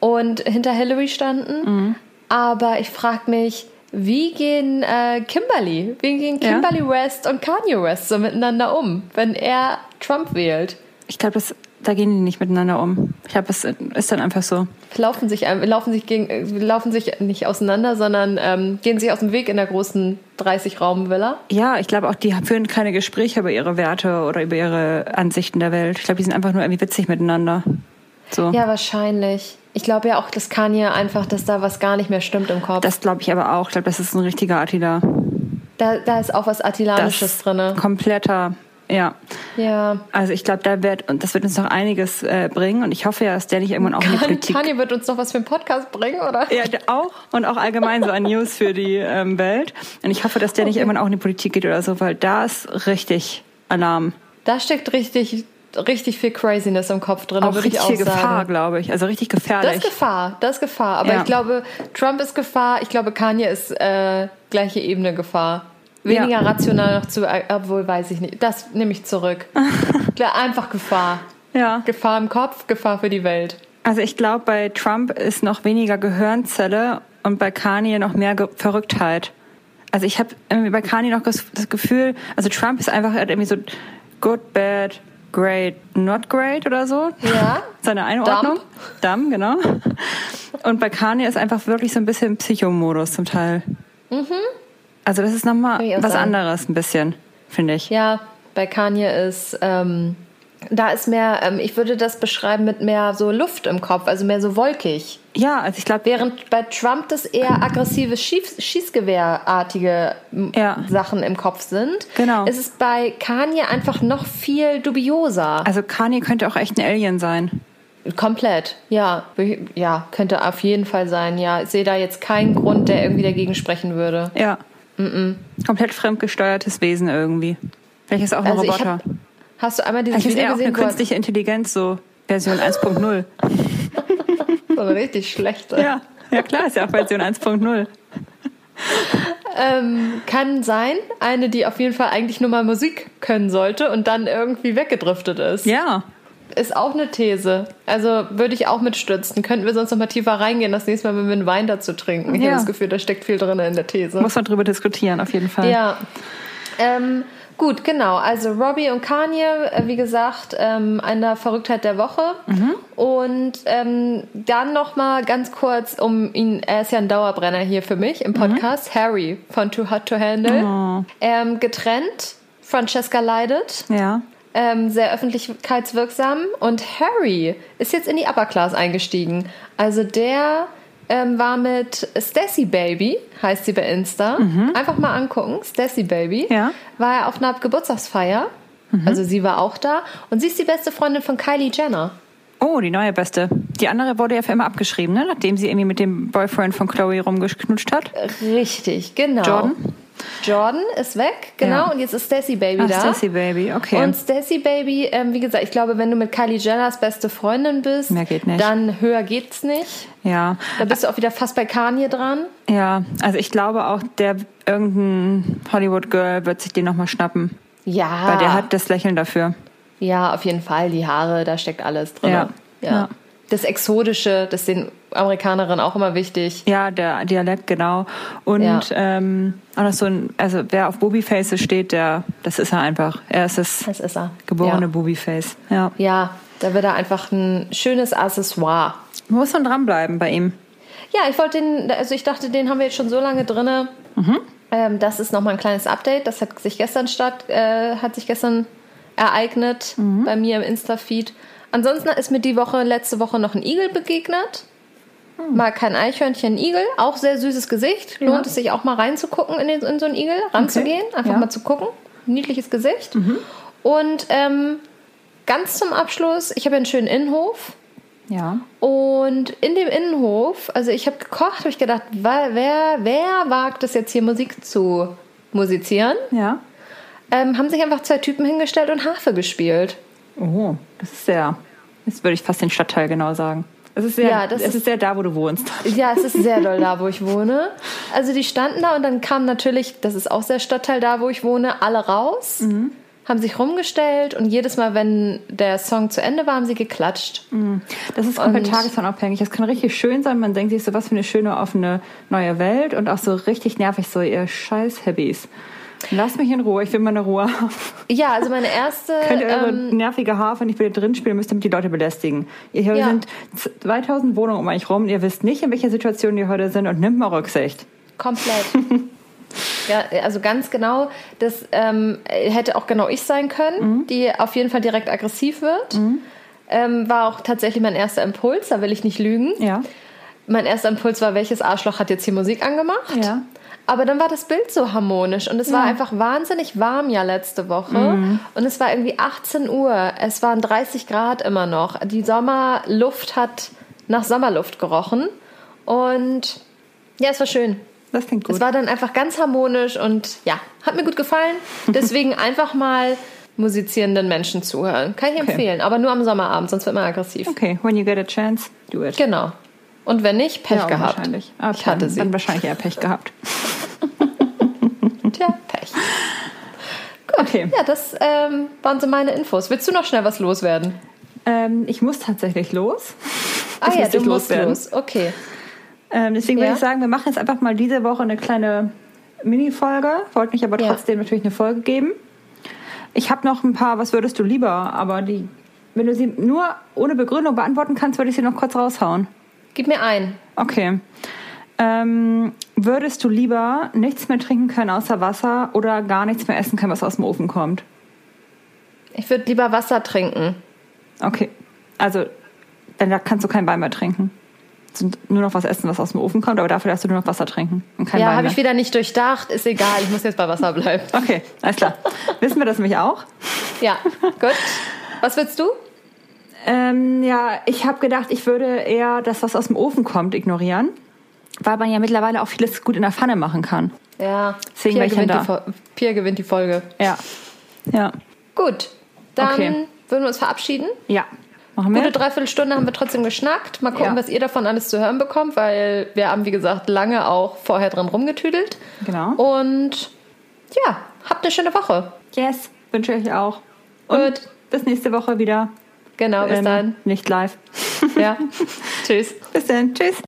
und hinter Hillary standen. Mhm. Aber ich frage mich, wie gehen äh, Kimberly, wie gehen Kimberly ja. West und Kanye West so miteinander um, wenn er Trump wählt? Ich glaube, da gehen die nicht miteinander um. Ich glaube, es ist dann einfach so. Laufen sich, laufen sich, gegen, laufen sich nicht auseinander, sondern ähm, gehen sich aus dem Weg in der großen 30-Raum-Villa. Ja, ich glaube auch, die führen keine Gespräche über ihre Werte oder über ihre Ansichten der Welt. Ich glaube, die sind einfach nur irgendwie witzig miteinander. So. Ja, wahrscheinlich. Ich glaube ja auch, das kann ja einfach, dass da was gar nicht mehr stimmt im Kopf. Das glaube ich aber auch. Ich glaube, das ist ein richtiger Attila. Da, da ist auch was Attilanisches drin. Kompletter ja. Ja. Also ich glaube, da wird und das wird uns noch einiges äh, bringen und ich hoffe ja, dass der nicht irgendwann auch in die Politik. Kanye wird uns noch was für einen Podcast bringen, oder? Ja, auch und auch allgemein so an News für die ähm, Welt. Und ich hoffe, dass der okay. nicht irgendwann auch in die Politik geht oder so, weil da ist richtig Alarm. Da steckt richtig richtig viel Craziness im Kopf drin. Auch richtig viel Gefahr, glaube ich. Also richtig gefährlich. Das ist Gefahr, das ist Gefahr. Aber ja. ich glaube, Trump ist Gefahr. Ich glaube, Kanye ist äh, gleiche Ebene Gefahr. Weniger ja. rational noch zu, obwohl weiß ich nicht. Das nehme ich zurück. Einfach Gefahr. Ja. Gefahr im Kopf, Gefahr für die Welt. Also ich glaube, bei Trump ist noch weniger Gehirnzelle und bei Kanye noch mehr Ge Verrücktheit. Also ich habe bei Kanye noch das Gefühl, also Trump ist einfach irgendwie so good, bad, great, not great oder so. Ja. Seine Einordnung. Dumb, genau. Und bei Kanye ist einfach wirklich so ein bisschen Psychomodus zum Teil. Mhm. Also das ist nochmal was sagen. anderes ein bisschen, finde ich. Ja, bei Kanye ist, ähm, da ist mehr, ähm, ich würde das beschreiben mit mehr so Luft im Kopf, also mehr so wolkig. Ja, also ich glaube... Während bei Trump das eher aggressive Schieß Schießgewehrartige ja. Sachen im Kopf sind, genau. ist es bei Kanye einfach noch viel dubioser. Also Kanye könnte auch echt ein Alien sein. Komplett, ja. Ja, könnte auf jeden Fall sein, ja. Ich sehe da jetzt keinen Grund, der irgendwie dagegen sprechen würde. Ja. Mm -mm. Komplett fremdgesteuertes Wesen irgendwie. Vielleicht ist auch ein also Roboter. Hab, hast du einmal dieses Vielleicht Video ist er auch eine künstliche Intelligenz, so Version 1.0. so richtig schlecht. Ja. ja, klar, ist ja auch Version 1.0. Ähm, kann sein. Eine, die auf jeden Fall eigentlich nur mal Musik können sollte und dann irgendwie weggedriftet ist. Ja. Ist auch eine These. Also würde ich auch mitstützen. Könnten wir sonst noch mal tiefer reingehen, das nächste Mal, wenn wir einen Wein dazu trinken. Ich ja. habe das Gefühl, da steckt viel drin in der These. Muss man drüber diskutieren, auf jeden Fall. Ja. Ähm, gut, genau. Also Robbie und Kanye, äh, wie gesagt, ähm, eine Verrücktheit der Woche. Mhm. Und ähm, dann noch mal ganz kurz, um ihn, er ist ja ein Dauerbrenner hier für mich im Podcast, mhm. Harry von Too Hot to Handle. Oh. Ähm, getrennt, Francesca leidet. Ja ähm, sehr öffentlichkeitswirksam. Und Harry ist jetzt in die Upper Class eingestiegen. Also der ähm, war mit Stacy Baby, heißt sie bei Insta. Mhm. Einfach mal angucken, Stacy Baby. Ja. War er auf einer Geburtstagsfeier. Mhm. Also sie war auch da. Und sie ist die beste Freundin von Kylie Jenner. Oh, die neue Beste. Die andere wurde ja für immer abgeschrieben, ne? nachdem sie irgendwie mit dem Boyfriend von Chloe rumgeknutscht hat. Richtig, genau. Jordan? Jordan ist weg, genau, ja. und jetzt ist Stacy Baby Ach, da. Stacy Baby, okay. Und Stacy Baby, ähm, wie gesagt, ich glaube, wenn du mit Kylie Jenners beste Freundin bist, Mehr geht nicht. dann höher geht's nicht. Ja. Da bist du auch wieder fast bei Kanye dran. Ja, also ich glaube auch, der irgendein Hollywood Girl wird sich den nochmal schnappen. Ja. Weil der hat das Lächeln dafür. Ja, auf jeden Fall. Die Haare, da steckt alles drin. Ja. ja. ja. Das Exotische, das den Amerikanerinnen auch immer wichtig. Ja, der Dialekt, genau. Und ja. ähm, auch noch so ein, also wer auf Boobyfaces steht, der, das ist er einfach. Er ist das, das ist er. geborene ja. Boobyface. Ja. ja, da wird er einfach ein schönes Accessoire. Muss man dranbleiben bei ihm. Ja, ich wollte den, also ich dachte, den haben wir jetzt schon so lange drin. Mhm. Ähm, das ist nochmal ein kleines Update. Das hat sich gestern statt, äh, hat sich gestern ereignet mhm. bei mir im Insta-Feed. Ansonsten ist mir die Woche, letzte Woche noch ein Igel begegnet. Hm. Mal kein Eichhörnchen, Igel. Auch sehr süßes Gesicht. Lohnt ja. es sich auch mal reinzugucken in, den, in so einen Igel, ranzugehen, okay. einfach ja. mal zu gucken. Niedliches Gesicht. Mhm. Und ähm, ganz zum Abschluss, ich habe einen schönen Innenhof. Ja. Und in dem Innenhof, also ich habe gekocht, habe ich gedacht, wer, wer wagt es jetzt hier Musik zu musizieren? Ja. Ähm, haben sich einfach zwei Typen hingestellt und Harfe gespielt. Oh, das ist sehr. Jetzt würde ich fast den Stadtteil genau sagen. Es ist sehr, ja, das es ist, sehr da, wo du wohnst. Ja, es ist sehr doll da, wo ich wohne. Also die standen da und dann kam natürlich, das ist auch sehr Stadtteil da, wo ich wohne, alle raus, mhm. haben sich rumgestellt und jedes Mal, wenn der Song zu Ende war, haben sie geklatscht. Mhm. Das ist komplett tagesformabhängig. Das kann richtig schön sein. Man denkt sich so, was für eine schöne, offene neue Welt und auch so richtig nervig, so ihr scheiß Habbies. Lass mich in Ruhe, ich will meine Ruhe haben. Ja, also meine erste. Könnt ihr eure ähm, nervige Hafer nicht wieder drin spielen, müsst ihr mit die Leute belästigen. Hier ja. sind 2000 Wohnungen um euch rum, ihr wisst nicht, in welcher Situation die heute sind und nimmt mal Rücksicht. Komplett. ja, also ganz genau. Das ähm, hätte auch genau ich sein können, mhm. die auf jeden Fall direkt aggressiv wird. Mhm. Ähm, war auch tatsächlich mein erster Impuls, da will ich nicht lügen. Ja mein erster Impuls war, welches Arschloch hat jetzt hier Musik angemacht? Ja. Aber dann war das Bild so harmonisch und es war einfach wahnsinnig warm ja letzte Woche. Mhm. Und es war irgendwie 18 Uhr. Es waren 30 Grad immer noch. Die Sommerluft hat nach Sommerluft gerochen. Und ja, es war schön. Das klingt gut. Es war dann einfach ganz harmonisch und ja, hat mir gut gefallen. Deswegen einfach mal musizierenden Menschen zuhören. Kann ich empfehlen, aber nur am Sommerabend, sonst wird man aggressiv. okay, when you get a chance, do it. Genau. Und wenn nicht, Pech Ja, gehabt. Wahrscheinlich. Ah, Ich hatte dann- sie. Dann wahrscheinlich eher Pech gehabt. Tja, Pech. Okay. Ja, das ähm, waren so meine Infos. Willst du noch schnell was loswerden? Ähm, ich muss tatsächlich los. Ah Das ja, du ich musst loswerden. los. Okay. Ähm, deswegen Ja. würde ich sagen, wir machen jetzt einfach mal diese Woche eine kleine Mini-Folge. Wollte mich aber Ja. trotzdem natürlich eine Folge geben. Ich habe noch ein paar, was würdest du lieber? Aber die, wenn du sie nur ohne Begründung beantworten kannst, würde ich sie noch kurz raushauen. Gib mir ein. Okay. Ähm, würdest du lieber nichts mehr trinken können außer Wasser oder gar nichts mehr essen können, was aus dem Ofen kommt? Ich würde lieber Wasser trinken. Okay. Also, dann da kannst du kein Wein mehr trinken. Sind nur noch was essen, was aus dem Ofen kommt, aber dafür darfst du nur noch Wasser trinken und kein ja, habe ich wieder nicht durchdacht. Ist egal, ich muss jetzt bei Wasser bleiben. Okay, alles klar. Wissen wir das nämlich auch? Ja, gut. Was willst du? Ähm, ja, ich habe gedacht, ich würde eher das, was aus dem Ofen kommt, ignorieren, weil man ja mittlerweile auch vieles gut in der Pfanne machen kann. Ja, Deswegen ich gewinnt, die da. Fol- Pia gewinnt die Folge. Ja. Ja. Gut, dann Okay. würden wir uns verabschieden. Ja. Machen wir? Gute Dreiviertelstunde haben wir trotzdem geschnackt. Mal gucken, Ja. was ihr davon alles zu hören bekommt, weil wir haben, wie gesagt, lange auch vorher dran rumgetüdelt. Genau. Und ja, habt eine schöne Woche. Yes, wünsche ich auch. Und Gut. bis nächste Woche wieder. Genau, bis Ähm, dann. Nicht live. Ja. Tschüss. Bis dann. Tschüss.